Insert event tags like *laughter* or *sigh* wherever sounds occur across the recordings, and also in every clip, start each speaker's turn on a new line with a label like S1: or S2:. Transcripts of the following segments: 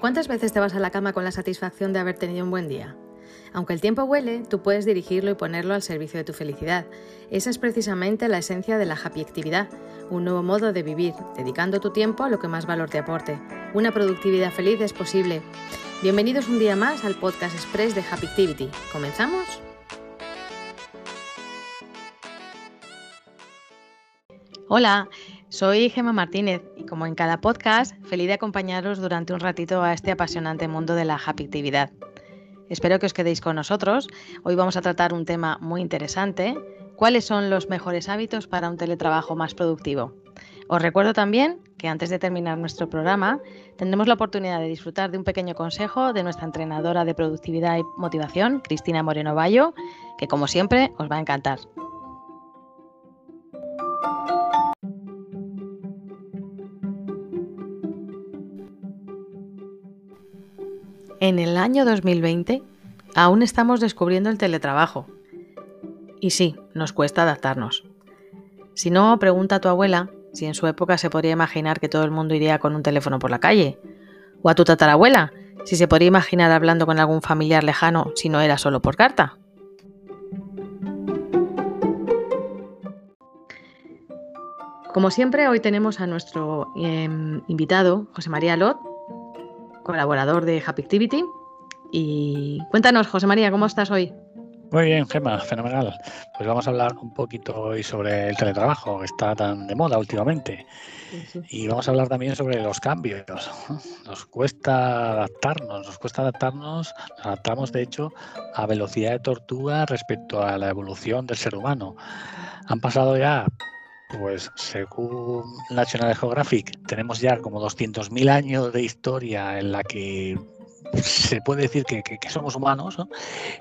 S1: ¿Cuántas veces te vas a la cama con la satisfacción de haber tenido un buen día? Aunque el tiempo huele, tú puedes dirigirlo y ponerlo al servicio de tu felicidad. Esa es precisamente la esencia de la happy actividad, un nuevo modo de vivir, dedicando tu tiempo a lo que más valor te aporte. Una productividad feliz es posible. Bienvenidos un día más al podcast express de Happy Activity. ¿Comenzamos? Hola, soy Gema Martínez y como en cada podcast, feliz de acompañaros durante un ratito a este apasionante mundo de la actividad. Espero que os quedéis con nosotros. Hoy vamos a tratar un tema muy interesante. ¿Cuáles son los mejores hábitos para un teletrabajo más productivo? Os recuerdo también que antes de terminar nuestro programa tendremos la oportunidad de disfrutar de un pequeño consejo de nuestra entrenadora de productividad y motivación, Cristina Moreno Bayo, que como siempre os va a encantar. En el año 2020 aún estamos descubriendo el teletrabajo. Y sí, nos cuesta adaptarnos. Si no, pregunta a tu abuela si en su época se podría imaginar que todo el mundo iría con un teléfono por la calle. O a tu tatarabuela, si se podría imaginar hablando con algún familiar lejano si no era solo por carta. Como siempre, hoy tenemos a nuestro em, invitado, José María Lot, colaborador de Happy Activity. Y cuéntanos, José María, ¿cómo estás hoy?
S2: Muy bien, Gemma, fenomenal. Pues vamos a hablar un poquito hoy sobre el teletrabajo, que está tan de moda últimamente. Y vamos a hablar también sobre los cambios. Nos cuesta adaptarnos, nos cuesta adaptarnos, nos adaptamos de hecho a velocidad de tortuga respecto a la evolución del ser humano. Han pasado ya pues según National Geographic, tenemos ya como 200.000 años de historia en la que se puede decir que, somos humanos,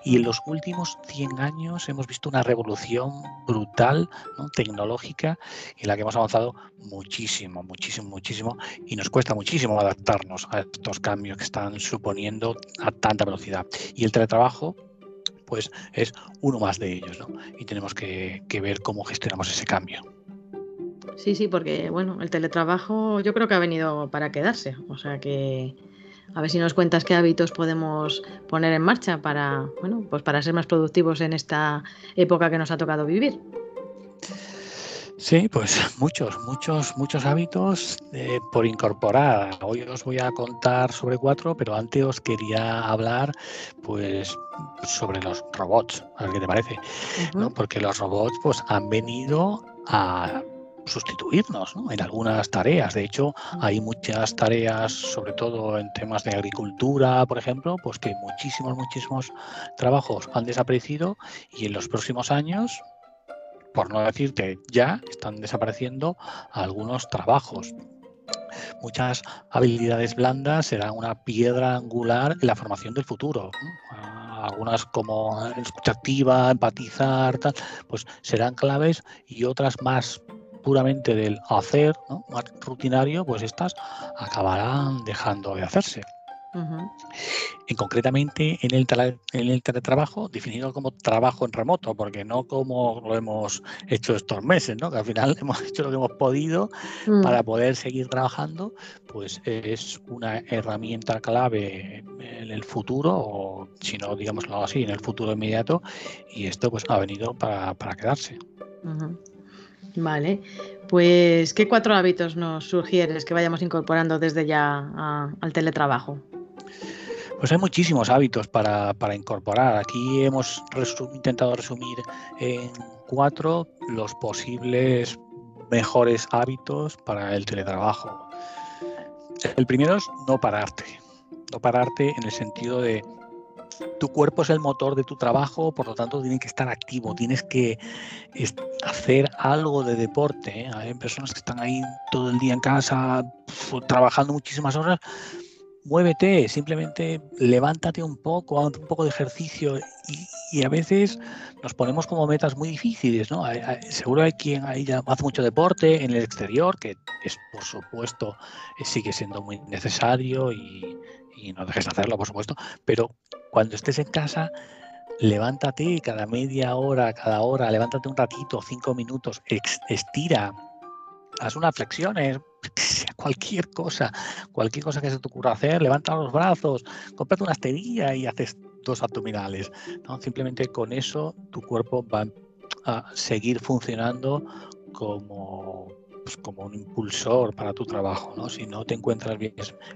S2: y en los últimos 100 años hemos visto una revolución brutal, tecnológica, en la que hemos avanzado muchísimo, muchísimo, muchísimo, y nos cuesta muchísimo adaptarnos a estos cambios que están suponiendo a tanta velocidad. Y el teletrabajo, pues es uno más de ellos, y tenemos que ver cómo gestionamos ese cambio.
S1: Sí, sí, porque bueno, el teletrabajo yo creo que ha venido para quedarse. O sea que a ver si nos cuentas qué hábitos podemos poner en marcha para, bueno, pues para ser más productivos en esta época que nos ha tocado vivir.
S2: Sí, pues *laughs* muchos, muchos, muchos hábitos eh, por incorporar. Hoy os voy a contar sobre cuatro, pero antes os quería hablar, pues, sobre los robots. A ver qué te parece, Porque los robots, pues, han venido a sustituirnos en algunas tareas. De hecho, hay muchas tareas, sobre todo en temas de agricultura, por ejemplo, pues que muchísimos, muchísimos trabajos han desaparecido y en los próximos años, por no decir que ya están desapareciendo algunos trabajos. Muchas habilidades blandas serán una piedra angular en la formación del futuro. algunas como escucha activa, empatizar, tal, pues serán claves y otras más puramente del hacer, más rutinario, pues estas acabarán dejando de hacerse. En concretamente en el, en el teletrabajo, definido como trabajo en remoto, porque no como lo hemos hecho estos meses, ¿no? que al final *laughs* hemos hecho lo que hemos podido mm. para poder seguir trabajando, pues es una herramienta clave en el futuro, o si no, digámoslo así, en el futuro inmediato, y esto pues ha venido para, quedarse.
S1: Vale, pues ¿qué cuatro hábitos nos sugieres que vayamos incorporando desde ya al teletrabajo?
S2: Pues hay muchísimos hábitos para, incorporar. Aquí hemos intentado resumir en cuatro los posibles mejores hábitos para el teletrabajo. El primero es no pararte. No pararte en el sentido de tu cuerpo es el motor de tu trabajo, por lo tanto tiene que estar activo, tienes que hacer algo de deporte. ¿eh? Hay personas que están ahí todo el día en casa trabajando muchísimas horas. Muévete, simplemente levántate un poco, haz un poco de ejercicio y, a veces nos ponemos como metas muy difíciles, ¿no? seguro hay quien ahí ya hace mucho deporte en el exterior, que es por supuesto eh, sigue siendo muy necesario y, y no dejes de hacerlo, por supuesto, pero cuando estés en casa, levántate cada media hora, cada hora, levántate un ratito, cinco minutos, estira, haz unas flexiones, *laughs* cualquier cosa, cualquier cosa que se te ocurra hacer, levanta los brazos, cómprate una esterilla y haces dos abdominales. Simplemente con eso tu cuerpo va a seguir funcionando como, pues, como un impulsor para tu trabajo. ¿no? Si no te encuentras bien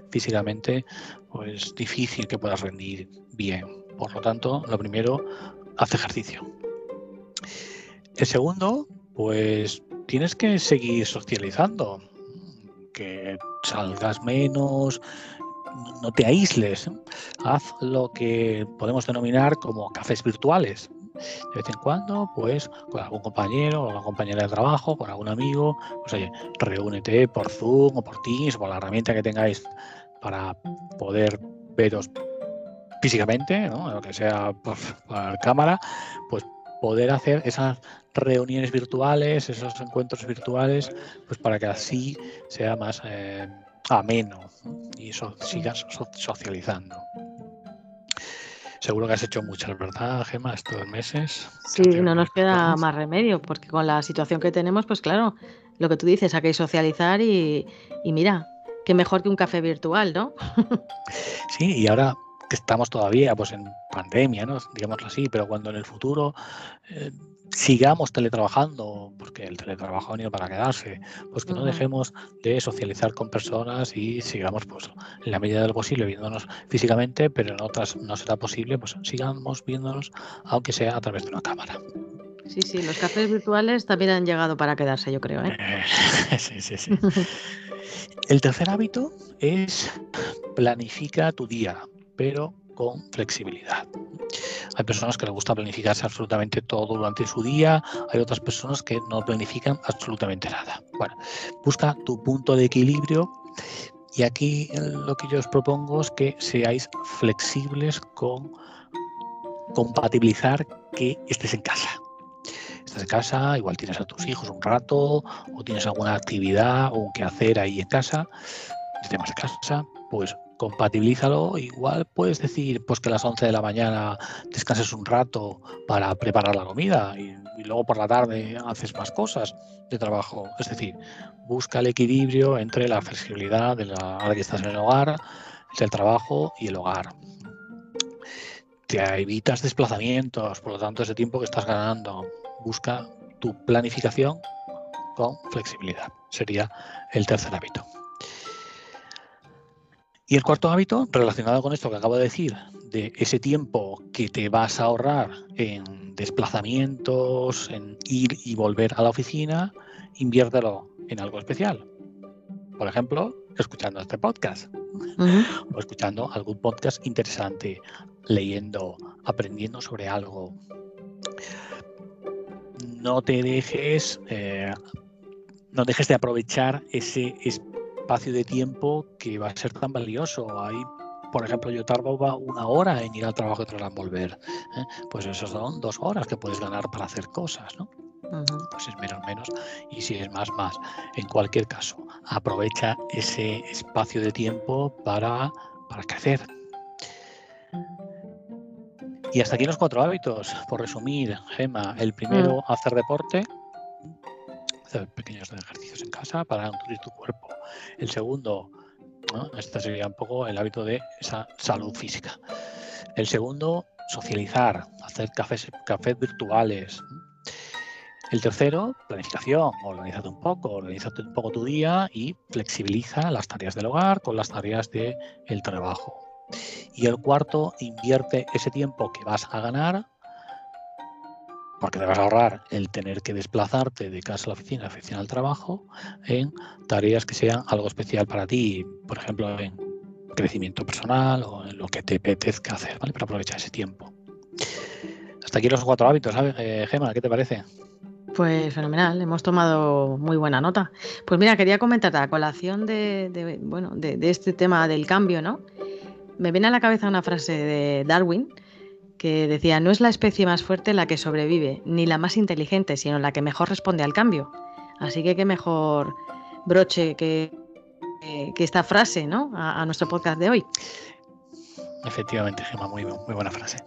S2: físicamente, pues difícil que puedas rendir bien. Por lo tanto, lo primero, haz ejercicio. El segundo, pues tienes que seguir socializando, que salgas menos, no te aísles, haz lo que podemos denominar como cafés virtuales. De vez en cuando, pues con algún compañero o una compañera de trabajo, con algún amigo, pues oye, reúnete por Zoom o por Teams o por la herramienta que tengáis para poder veros físicamente, ¿no? lo que sea *laughs* por, por cámara, pues poder hacer esas reuniones virtuales, esos encuentros virtuales, pues para que así sea más eh, ameno y sigas socializando. Seguro que has hecho muchas, ¿verdad, Gemma, estos meses?
S1: Sí, no nos queda más remedio, porque con la situación que tenemos, pues claro, lo que tú dices, hay que socializar y, y mira, qué mejor que un café virtual, ¿no? *laughs*
S2: sí, y ahora que estamos todavía pues en pandemia, ¿no? digámoslo así, pero cuando en el futuro eh, sigamos teletrabajando, porque el teletrabajo ha venido para quedarse, pues que no dejemos de socializar con personas y sigamos pues en la medida de lo posible viéndonos físicamente, pero en otras no será posible, pues sigamos viéndonos aunque sea a través de una cámara.
S1: Sí, sí, los cafés virtuales también han llegado para quedarse, yo creo. ¿eh? *laughs*
S2: sí, sí, sí. El tercer hábito es planifica tu día pero con flexibilidad. Hay personas que les gusta planificarse absolutamente todo durante su día, hay otras personas que no planifican absolutamente nada. Bueno, busca tu punto de equilibrio y aquí lo que yo os propongo es que seáis flexibles con compatibilizar que estés en casa. Estás en casa, igual tienes a tus hijos un rato o tienes alguna actividad o un hacer ahí en casa, temas de casa, pues compatibilízalo. Igual puedes decir pues que a las 11 de la mañana descanses un rato para preparar la comida y, luego por la tarde haces más cosas de trabajo. Es decir, busca el equilibrio entre la flexibilidad de la hora que estás en el hogar, el trabajo y el hogar. Te evitas desplazamientos, por lo tanto ese tiempo que estás ganando, busca tu planificación con flexibilidad. Sería el tercer hábito. Y el cuarto hábito, relacionado con esto que acabo de decir, de ese tiempo que te vas a ahorrar en desplazamientos, en ir y volver a la oficina, inviértelo en algo especial. Por ejemplo, escuchando este podcast o escuchando algún podcast interesante, leyendo, aprendiendo sobre algo. No te dejes, eh, no dejes de aprovechar ese espacio espacio de tiempo que va a ser tan valioso. Ahí, por ejemplo, yo tardo una hora en ir al trabajo y otra en volver. ¿eh? Pues eso son dos horas que puedes ganar para hacer cosas, ¿no? Pues es menos, menos. Y si es más, más. En cualquier caso, aprovecha ese espacio de tiempo para, para crecer. Y hasta aquí los cuatro hábitos. Por resumir, Gema, el primero, mm. hacer deporte hacer pequeños ejercicios en casa para nutrir tu cuerpo. El segundo, este sería un poco el hábito de esa salud física. El segundo, socializar, hacer cafés, virtuales. El tercero, planificación, organízate un poco, organízate un poco tu día y flexibiliza las tareas del hogar con las tareas del el trabajo. Y el cuarto, invierte ese tiempo que vas a ganar porque te vas a ahorrar el tener que desplazarte de casa a la oficina, de oficina al trabajo, en tareas que sean algo especial para ti, por ejemplo, en crecimiento personal o en lo que te apetezca hacer, ¿vale? Para aprovechar ese tiempo. Hasta aquí los cuatro hábitos, ¿sabes, eh, Gemma? ¿Qué te parece?
S1: Pues fenomenal, hemos tomado muy buena nota. Pues mira, quería comentar a colación de, bueno, de, de este tema del cambio, ¿no? Me viene a la cabeza una frase de Darwin, que decía, no es la especie más fuerte la que sobrevive, ni la más inteligente, sino la que mejor responde al cambio. Así que qué mejor broche que, que esta frase ¿no? A, nuestro podcast de hoy.
S2: Efectivamente, Gemma, muy, muy buena frase.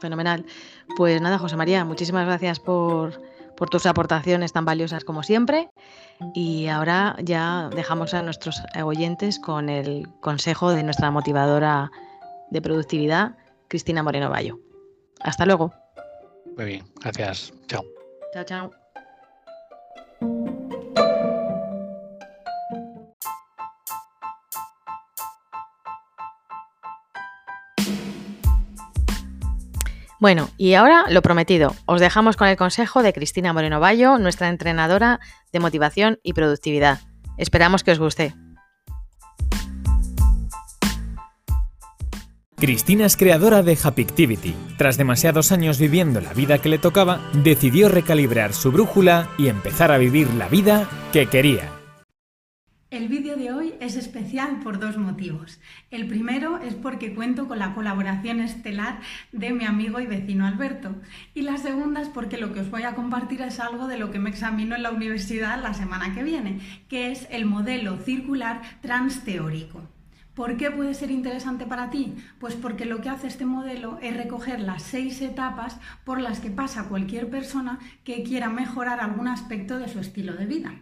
S1: Fenomenal. Pues nada, José María, muchísimas gracias por, por tus aportaciones tan valiosas como siempre. Y ahora ya dejamos a nuestros oyentes con el consejo de nuestra motivadora de productividad, Cristina Moreno Bayo. Hasta luego.
S2: Muy bien, gracias. Chao.
S1: Chao, chao. Bueno, y ahora lo prometido, os dejamos con el consejo de Cristina Moreno Bayo, nuestra entrenadora de motivación y productividad. Esperamos que os guste.
S3: Cristina es creadora de Happyctivity. Tras demasiados años viviendo la vida que le tocaba, decidió recalibrar su brújula y empezar a vivir la vida que quería.
S4: El vídeo de hoy es especial por dos motivos. El primero es porque cuento con la colaboración estelar de mi amigo y vecino Alberto. Y la segunda es porque lo que os voy a compartir es algo de lo que me examino en la universidad la semana que viene, que es el modelo circular transteórico. ¿Por qué puede ser interesante para ti? Pues porque lo que hace este modelo es recoger las seis etapas por las que pasa cualquier persona que quiera mejorar algún aspecto de su estilo de vida.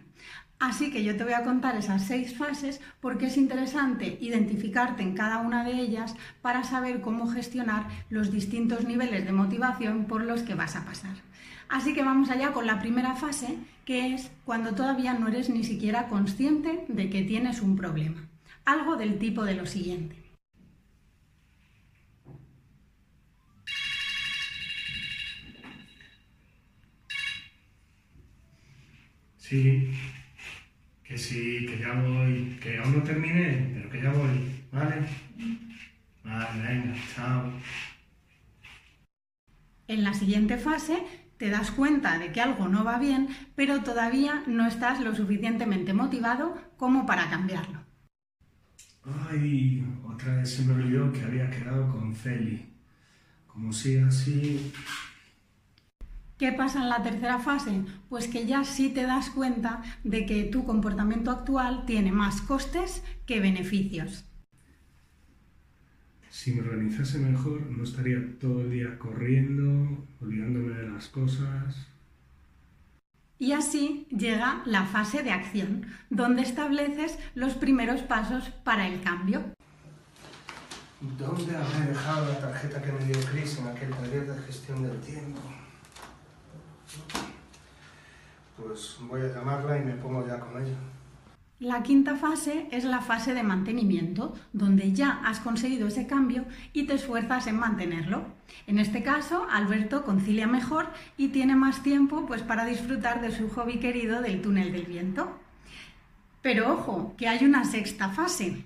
S4: Así que yo te voy a contar esas seis fases porque es interesante identificarte en cada una de ellas para saber cómo gestionar los distintos niveles de motivación por los que vas a pasar. Así que vamos allá con la primera fase, que es cuando todavía no eres ni siquiera consciente de que tienes un problema. Algo del tipo de lo siguiente.
S5: Sí, que sí, que ya voy, que aún no terminé, pero que ya voy, ¿vale? Vale, venga, chao.
S4: En la siguiente fase te das cuenta de que algo no va bien, pero todavía no estás lo suficientemente motivado como para cambiarlo.
S5: Ay, otra vez se me olvidó que había quedado con Celi. Como si así...
S4: ¿Qué pasa en la tercera fase? Pues que ya sí te das cuenta de que tu comportamiento actual tiene más costes que beneficios.
S5: Si me organizase mejor, no estaría todo el día corriendo, olvidándome de las cosas.
S4: Y así llega la fase de acción, donde estableces los primeros pasos para el cambio.
S5: ¿Dónde habré dejado la tarjeta que me dio Chris en aquel taller de gestión del tiempo? Pues voy a llamarla y me pongo ya con ella.
S4: La quinta fase es la fase de mantenimiento, donde ya has conseguido ese cambio y te esfuerzas en mantenerlo. En este caso, Alberto concilia mejor y tiene más tiempo pues, para disfrutar de su hobby querido del túnel del viento. Pero ojo, que hay una sexta fase.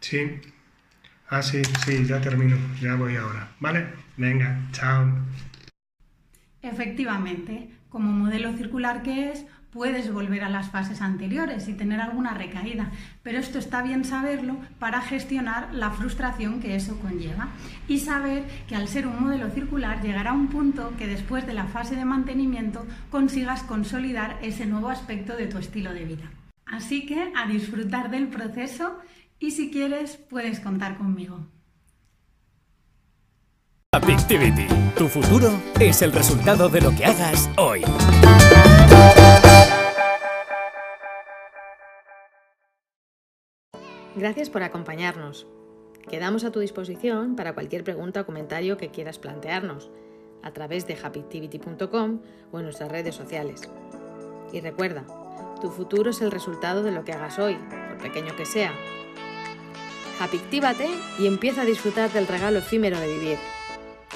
S5: Sí. Ah, sí, sí, ya termino. Ya voy ahora. ¿Vale? Venga, chao.
S4: Efectivamente, como modelo circular que es, puedes volver a las fases anteriores y tener alguna recaída, pero esto está bien saberlo para gestionar la frustración que eso conlleva y saber que al ser un modelo circular llegará un punto que después de la fase de mantenimiento consigas consolidar ese nuevo aspecto de tu estilo de vida. Así que a disfrutar del proceso y si quieres puedes contar conmigo.
S3: Activity. Tu futuro es el resultado de lo que hagas hoy.
S1: Gracias por acompañarnos. Quedamos a tu disposición para cualquier pregunta o comentario que quieras plantearnos a través de happyactivity.com o en nuestras redes sociales. Y recuerda, tu futuro es el resultado de lo que hagas hoy, por pequeño que sea. Happyactívate y empieza a disfrutar del regalo efímero de vivir.